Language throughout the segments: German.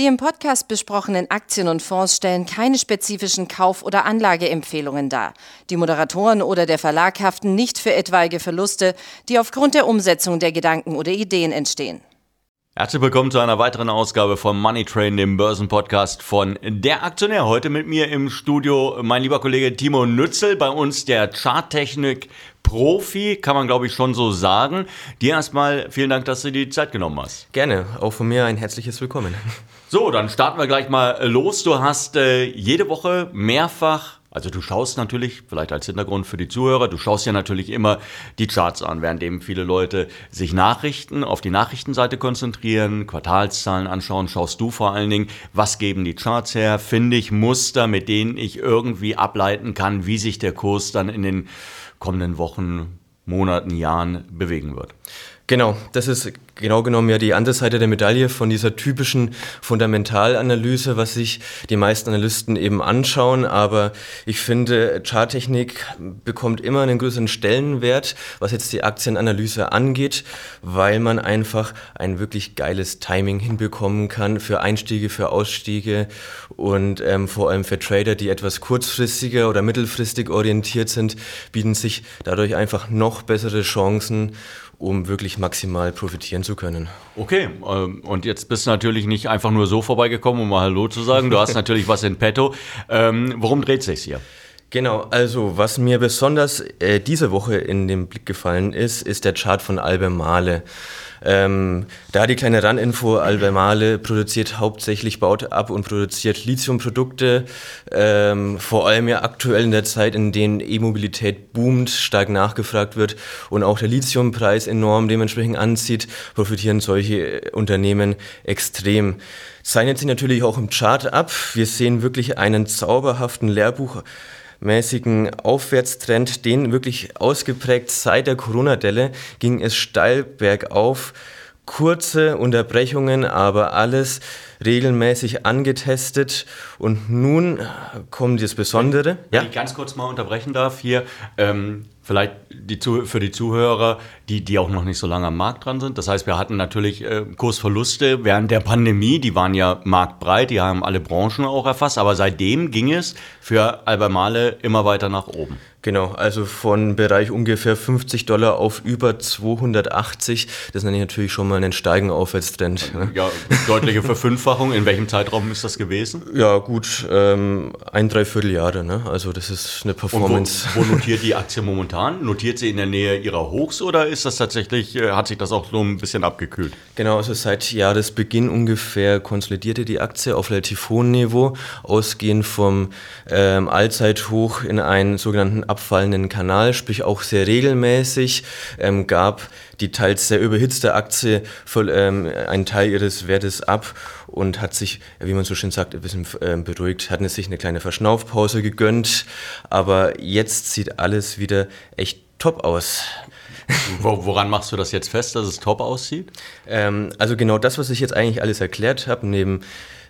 Die im Podcast besprochenen Aktien und Fonds stellen keine spezifischen Kauf- oder Anlageempfehlungen dar. Die Moderatoren oder der Verlag haften nicht für etwaige Verluste, die aufgrund der Umsetzung der Gedanken oder Ideen entstehen. Herzlich willkommen zu einer weiteren Ausgabe von Money Train, dem Börsenpodcast von Der Aktionär. Heute mit mir im Studio mein lieber Kollege Timo Nützel, bei uns der Charttechnik Profi, kann man glaube ich schon so sagen. Dir erstmal vielen Dank, dass du die Zeit genommen hast. Gerne, auch von mir ein herzliches Willkommen. So, dann starten wir gleich mal los. Du hast äh, jede Woche mehrfach also du schaust natürlich, vielleicht als Hintergrund für die Zuhörer, du schaust ja natürlich immer die Charts an, während eben viele Leute sich Nachrichten auf die Nachrichtenseite konzentrieren, Quartalszahlen anschauen, schaust du vor allen Dingen, was geben die Charts her, finde ich Muster, mit denen ich irgendwie ableiten kann, wie sich der Kurs dann in den kommenden Wochen, Monaten, Jahren bewegen wird. Genau, das ist genau genommen ja die andere Seite der Medaille von dieser typischen Fundamentalanalyse, was sich die meisten Analysten eben anschauen. Aber ich finde, Charttechnik bekommt immer einen größeren Stellenwert, was jetzt die Aktienanalyse angeht, weil man einfach ein wirklich geiles Timing hinbekommen kann für Einstiege, für Ausstiege und ähm, vor allem für Trader, die etwas kurzfristiger oder mittelfristig orientiert sind, bieten sich dadurch einfach noch bessere Chancen um wirklich maximal profitieren zu können. Okay, ähm, und jetzt bist du natürlich nicht einfach nur so vorbeigekommen, um mal Hallo zu sagen. Du hast natürlich was in petto. Ähm, worum dreht sich hier? Genau, also was mir besonders äh, diese Woche in den Blick gefallen ist, ist der Chart von Albemarle. Ähm, da die kleine Randinfo, Albemarle produziert hauptsächlich, baut ab und produziert Lithiumprodukte, ähm, vor allem ja aktuell in der Zeit, in denen E-Mobilität boomt, stark nachgefragt wird und auch der Lithiumpreis enorm dementsprechend anzieht, profitieren solche Unternehmen extrem. Zeichnet sich natürlich auch im Chart ab. Wir sehen wirklich einen zauberhaften Lehrbuch mäßigen Aufwärtstrend, den wirklich ausgeprägt seit der Corona-Delle ging es steil bergauf. Kurze Unterbrechungen, aber alles regelmäßig angetestet. Und nun kommt das Besondere. Wenn ja? ich ganz kurz mal unterbrechen darf hier. Ähm, vielleicht die, für die Zuhörer, die, die auch noch nicht so lange am Markt dran sind. Das heißt, wir hatten natürlich äh, Kursverluste während der Pandemie. Die waren ja marktbreit, die haben alle Branchen auch erfasst. Aber seitdem ging es für Albemarle immer weiter nach oben. Genau, also von Bereich ungefähr 50 Dollar auf über 280. Das nenne ich natürlich schon mal einen steigenden Aufwärtstrend. Ne? Ja, deutliche Verfünffachung. In welchem Zeitraum ist das gewesen? Ja, gut, ähm, ein, dreiviertel Jahre. Ne? Also das ist eine Performance. Wo, wo, notiert die Aktie momentan? Notiert sie in der Nähe ihrer Hochs oder ist das tatsächlich, äh, hat sich das auch so ein bisschen abgekühlt? Genau, also seit Jahresbeginn ungefähr konsolidierte die Aktie auf relativ hohem Niveau, ausgehend vom ähm, Allzeithoch in einen sogenannten abfallenden Kanal, sprich auch sehr regelmäßig, ähm, gab die teils sehr überhitzte Aktie voll, ähm, einen Teil ihres Wertes ab und hat sich, wie man so schön sagt, ein bisschen ähm, beruhigt, hat sich eine kleine Verschnaufpause gegönnt, aber jetzt sieht alles wieder echt top aus. Woran machst du das jetzt fest, dass es top aussieht? Ähm, also genau das, was ich jetzt eigentlich alles erklärt habe, neben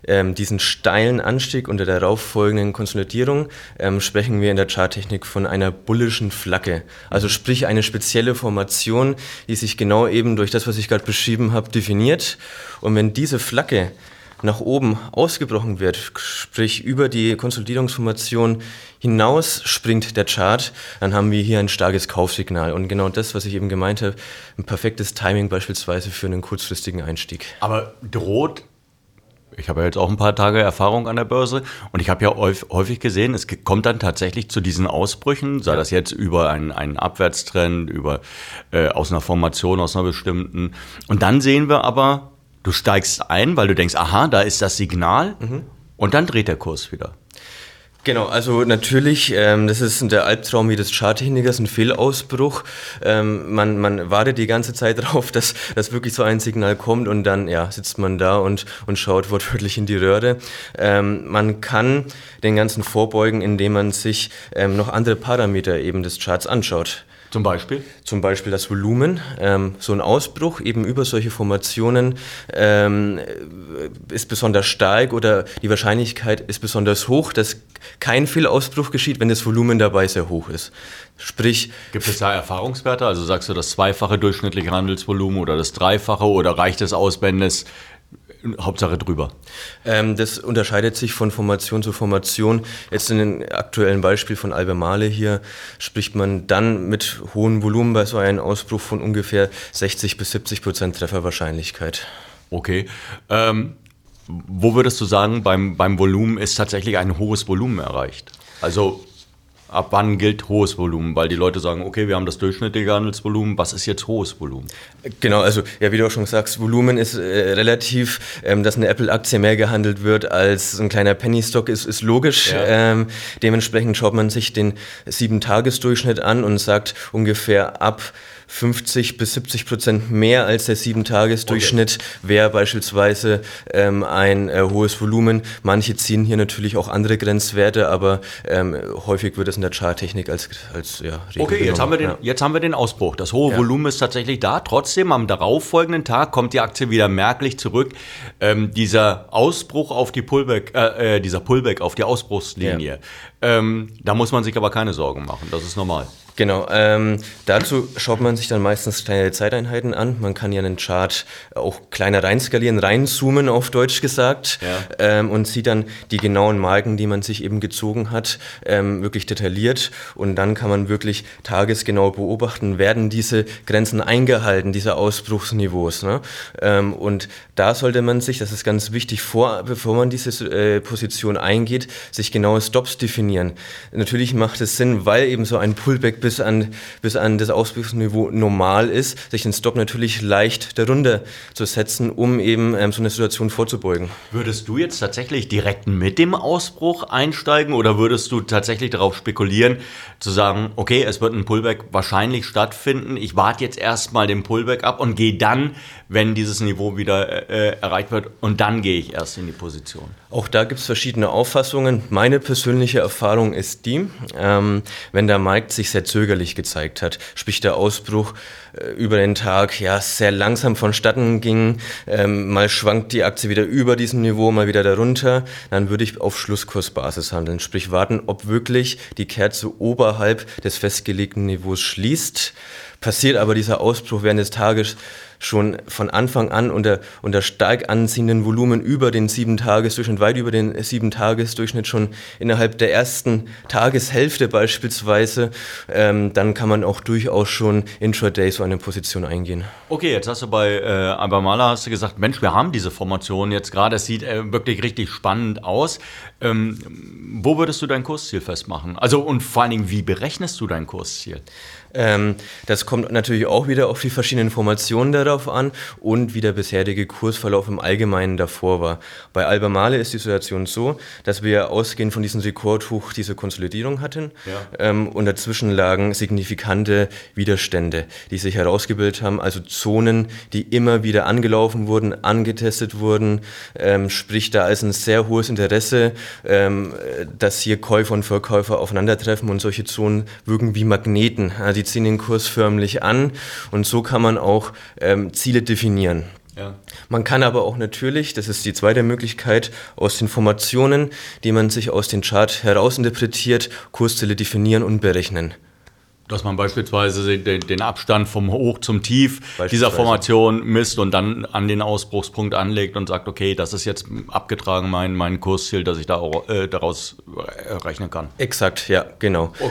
ähm, diesen steilen Anstieg und der darauf folgenden Konsolidierung ähm, sprechen wir in der Charttechnik von einer bullischen Flagge. Also sprich eine spezielle Formation, die sich genau eben durch das, was ich gerade beschrieben habe, definiert. Und wenn diese Flagge nach oben ausgebrochen wird, sprich über die Konsolidierungsformation hinaus springt der Chart, dann haben wir hier ein starkes Kaufsignal. Und genau das, was ich eben gemeint habe, ein perfektes Timing beispielsweise für einen kurzfristigen Einstieg. Aber droht ich habe ja jetzt auch ein paar Tage Erfahrung an der Börse und ich habe ja häufig gesehen, es kommt dann tatsächlich zu diesen Ausbrüchen, sei das jetzt über einen, einen Abwärtstrend, über äh, aus einer Formation, aus einer bestimmten. Und dann sehen wir aber, du steigst ein, weil du denkst, aha, da ist das Signal mhm. und dann dreht der Kurs wieder. Genau, also natürlich, ähm, das ist der Albtraum wie des Charttechnikers, ein Fehlausbruch. Ähm, man, man wartet die ganze Zeit darauf, dass, dass wirklich so ein Signal kommt und dann ja, sitzt man da und, und schaut wortwörtlich in die Röhre. Ähm, man kann den ganzen vorbeugen, indem man sich ähm, noch andere Parameter eben des Charts anschaut. Zum Beispiel? Zum Beispiel das Volumen. Ähm, so ein Ausbruch eben über solche Formationen ähm, ist besonders stark oder die Wahrscheinlichkeit ist besonders hoch, dass kein Fehlausbruch geschieht, wenn das Volumen dabei sehr hoch ist. Sprich. Gibt es da Erfahrungswerte? Also sagst du das zweifache durchschnittliche Handelsvolumen oder das dreifache oder reicht es aus, wenn es Hauptsache drüber? Ähm, das unterscheidet sich von Formation zu Formation. Jetzt in dem aktuellen Beispiel von Albemarle hier spricht man dann mit hohem Volumen bei so einem Ausbruch von ungefähr 60 bis 70 Prozent Trefferwahrscheinlichkeit. Okay. Ähm, wo würdest du sagen, beim, beim Volumen ist tatsächlich ein hohes Volumen erreicht? Also ab wann gilt hohes Volumen? Weil die Leute sagen, okay, wir haben das durchschnittliche Handelsvolumen, was ist jetzt hohes Volumen? Genau, also ja, wie du auch schon sagst, Volumen ist äh, relativ, ähm, dass eine Apple-Aktie mehr gehandelt wird als ein kleiner Penny-Stock, ist, ist logisch. Ja. Ähm, dementsprechend schaut man sich den Sieben-Tages-Durchschnitt an und sagt ungefähr ab 50 bis 70 Prozent mehr als der 7-Tages-Durchschnitt okay. wäre beispielsweise ähm, ein äh, hohes Volumen. Manche ziehen hier natürlich auch andere Grenzwerte, aber ähm, häufig wird es in der Charttechnik als, als ja, Regel Okay, jetzt haben, wir den, ja. jetzt haben wir den Ausbruch. Das hohe ja. Volumen ist tatsächlich da. Trotzdem, am darauffolgenden Tag kommt die Aktie wieder merklich zurück. Ähm, dieser Ausbruch auf die Pullback, äh, äh, dieser Pullback auf die Ausbruchslinie, ähm, da muss man sich aber keine Sorgen machen. Das ist normal. Genau, ähm, dazu schaut man sich dann meistens kleine Zeiteinheiten an. Man kann ja einen Chart auch kleiner reinskalieren, reinzoomen auf Deutsch gesagt ja. ähm, und sieht dann die genauen Marken, die man sich eben gezogen hat, ähm, wirklich detailliert und dann kann man wirklich tagesgenau beobachten, werden diese Grenzen eingehalten, diese Ausbruchsniveaus. Ne? Ähm, und da sollte man sich, das ist ganz wichtig, vor, bevor man diese äh, Position eingeht, sich genaue Stops definieren. Natürlich macht es Sinn, weil eben so ein Pullback bis an, bis an das Ausbildungsniveau normal ist, sich den Stop natürlich leicht darunter zu setzen, um eben ähm, so eine Situation vorzubeugen. Würdest du jetzt tatsächlich direkt mit dem Ausbruch einsteigen oder würdest du tatsächlich darauf spekulieren, zu sagen, okay, es wird ein Pullback wahrscheinlich stattfinden, ich warte jetzt erstmal den Pullback ab und gehe dann, wenn dieses Niveau wieder äh, erreicht wird, und dann gehe ich erst in die Position? Auch da gibt es verschiedene Auffassungen. Meine persönliche Erfahrung ist die, ähm, wenn der Markt sich sehr zögerlich gezeigt hat, sprich der Ausbruch äh, über den Tag ja sehr langsam vonstatten ging, ähm, mal schwankt die Aktie wieder über diesem Niveau, mal wieder darunter, dann würde ich auf Schlusskursbasis handeln, sprich warten, ob wirklich die Kerze oberhalb des festgelegten Niveaus schließt. Passiert aber dieser Ausbruch während des Tages schon von Anfang an unter, unter stark anziehenden Volumen über den sieben Tagesdurchschnitt, weit über den sieben Tagesdurchschnitt schon innerhalb der ersten Tageshälfte beispielsweise, ähm, dann kann man auch durchaus schon intraday so eine Position eingehen. Okay, jetzt hast du bei äh, Albemarle hast du gesagt, Mensch, wir haben diese Formation jetzt gerade, es sieht äh, wirklich richtig spannend aus. Ähm, wo würdest du dein Kursziel festmachen? Also und vor allen Dingen, wie berechnest du dein Kursziel? Ähm, das kommt natürlich auch wieder auf die verschiedenen Informationen darauf an und wie der bisherige Kursverlauf im Allgemeinen davor war. Bei Albemarle ist die Situation so, dass wir ausgehend von diesem Rekordhoch diese Konsolidierung hatten ja. ähm, und dazwischen lagen signifikante Widerstände, die sich herausgebildet haben, also Zonen, die immer wieder angelaufen wurden, angetestet wurden, ähm, sprich da ist ein sehr hohes Interesse, ähm, dass hier Käufer und Verkäufer aufeinandertreffen und solche Zonen wirken wie Magneten. Also die ziehen den Kurs förmlich an und so kann man auch ähm, Ziele definieren. Ja. Man kann aber auch natürlich, das ist die zweite Möglichkeit, aus den Formationen, die man sich aus dem Chart herausinterpretiert, Kursziele definieren und berechnen. Dass man beispielsweise den, Abstand vom Hoch zum Tief dieser Formation misst und dann an den Ausbruchspunkt anlegt und sagt, okay, das ist jetzt abgetragen mein, mein Kursziel, das ich da, äh, daraus rechnen kann. Exakt, ja, genau. Oh.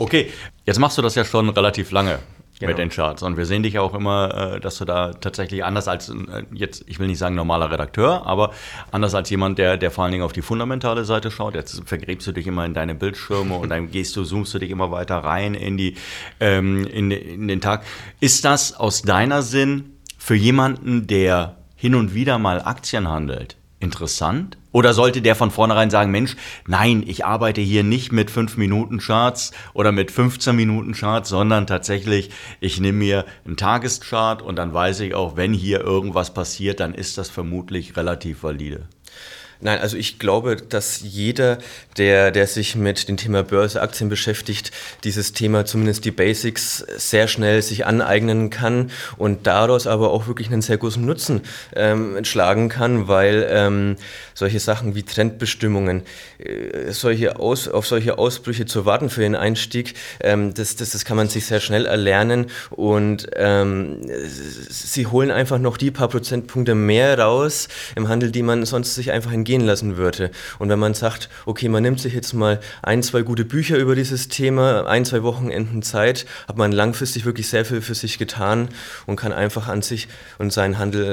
Okay, jetzt machst du das ja schon relativ lange. Genau. mit den Charts. Und wir sehen dich auch immer, äh, dass du da tatsächlich anders als äh, jetzt, ich will nicht sagen normaler Redakteur, aber anders als jemand, der, der vor allen Dingen auf die fundamentale Seite schaut. Jetzt vergräbst du dich immer in deine Bildschirme und dann gehst du, zoomst du dich immer weiter rein in die, ähm, in, in den Tag. Ist das aus deiner Sinn für jemanden, der hin und wieder mal Aktien handelt, interessant? Oder sollte der von vornherein sagen, Mensch, nein, ich arbeite hier nicht mit 5-Minuten-Charts oder mit 15-Minuten-Charts, sondern tatsächlich, ich nehme mir einen Tageschart und dann weiß ich auch, wenn hier irgendwas passiert, dann ist das vermutlich relativ valide. Nein, also ich glaube, dass jeder, der, der sich mit dem Thema Börse, Aktien beschäftigt, dieses Thema zumindest die Basics sehr schnell sich aneignen kann und daraus aber auch wirklich einen sehr großen Nutzen ähm, entschlagen kann, weil ähm, solche Sachen wie Trendbestimmungen, äh, solche Aus, auf solche Ausbrüche zu warten für den Einstieg, ähm, das, das, das kann man sich sehr schnell erlernen und ähm, sie holen einfach noch die paar Prozentpunkte mehr raus im Handel, die man sonst sich einfach in gehen lassen würde. Und wenn man sagt, okay, man nimmt sich jetzt mal ein, zwei gute Bücher über dieses Thema, ein, zwei Wochenenden Zeit, hat man langfristig wirklich sehr viel für sich getan und kann einfach an sich und seinen Handel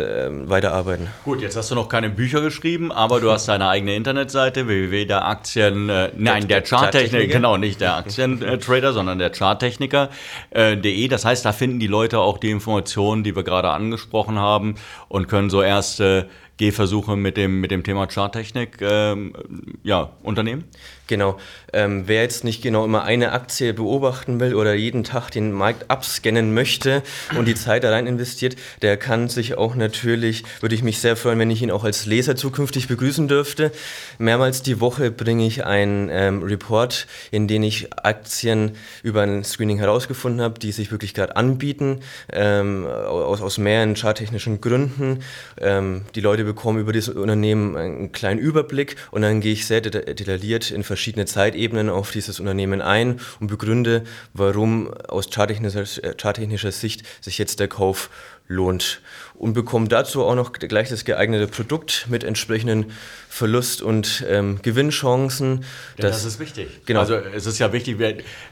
äh, weiterarbeiten. Gut, jetzt hast du noch keine Bücher geschrieben, aber du hast deine eigene Internetseite www der Aktien, äh, nein, der, der Charttechniker, genau, nicht der Aktientrader, sondern der Charttechniker.de. Äh, das heißt, da finden die Leute auch die Informationen, die wir gerade angesprochen haben und können so erste Gehversuche mit dem, mit dem Thema Charttechnik ähm, ja, unternehmen? Genau. Ähm, wer jetzt nicht genau immer eine Aktie beobachten will oder jeden Tag den Markt abscannen möchte und die Zeit da rein investiert, der kann sich auch natürlich, würde ich mich sehr freuen, wenn ich ihn auch als Leser zukünftig begrüßen dürfte. Mehrmals die Woche bringe ich einen ähm, Report, in dem ich Aktien über ein Screening herausgefunden habe, die sich wirklich gerade anbieten, ähm, aus, aus mehreren charttechnischen Gründen. Ähm, die Leute bekomme über dieses Unternehmen einen kleinen Überblick und dann gehe ich sehr detailliert in verschiedene Zeitebenen auf dieses Unternehmen ein und begründe, warum aus charttechnischer, äh, charttechnischer Sicht sich jetzt der Kauf lohnt und bekomme dazu auch noch gleich das geeignete Produkt mit entsprechenden Verlust- und ähm, Gewinnchancen. Ja, das, ist wichtig. Genau. Also es ist ja wichtig,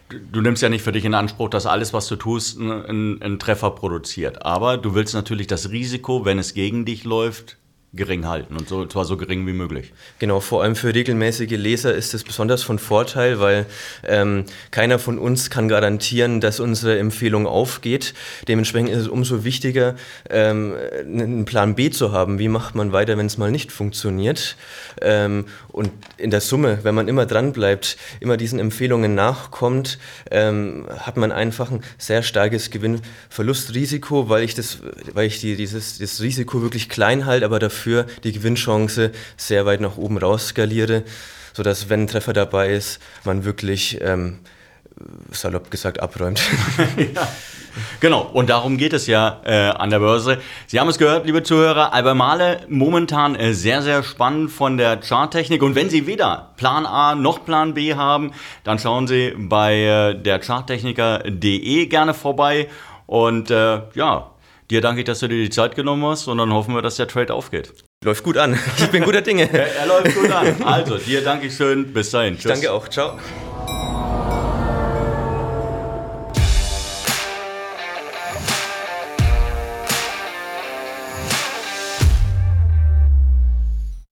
du nimmst ja nicht für dich in Anspruch, dass alles, was du tust, einen, einen Treffer produziert. Aber du willst natürlich das Risiko, wenn es gegen dich läuft, gering halten und so, zwar so gering wie möglich. Genau, vor allem für regelmäßige Leser ist es besonders von Vorteil, weil ähm, keiner von uns kann garantieren, dass unsere Empfehlung aufgeht. Dementsprechend ist es umso wichtiger, ähm, einen Plan B zu haben. Wie macht man weiter, wenn es mal nicht funktioniert? Ähm, und in der Summe, wenn man immer dran bleibt, immer diesen Empfehlungen nachkommt, ähm, hat man einfach ein sehr starkes Gewinn-Verlust-Risiko, weil ich das, weil ich die, dieses das Risiko wirklich klein halte, aber dafür dafür die Gewinnchance sehr weit nach oben raus skaliere, sodass, wenn ein Treffer dabei ist, man wirklich, ähm, salopp gesagt, abräumt. ja. Genau, und darum geht es ja äh, an der Börse. Sie haben es gehört, liebe Zuhörer, Albemarle momentan äh, sehr, sehr spannend von der Charttechnik. Und wenn Sie weder Plan A noch Plan B haben, dann schauen Sie bei äh, der Charttechniker.de gerne vorbei. Und äh, ja, Dir danke ich, dass du dir die Zeit genommen hast und dann hoffen wir, dass der Trade aufgeht. Läuft gut an. Ich bin guter Dinge. er, er läuft gut an. Also, dir danke ich schön. Bis dahin. Tschüss. Danke auch. Ciao.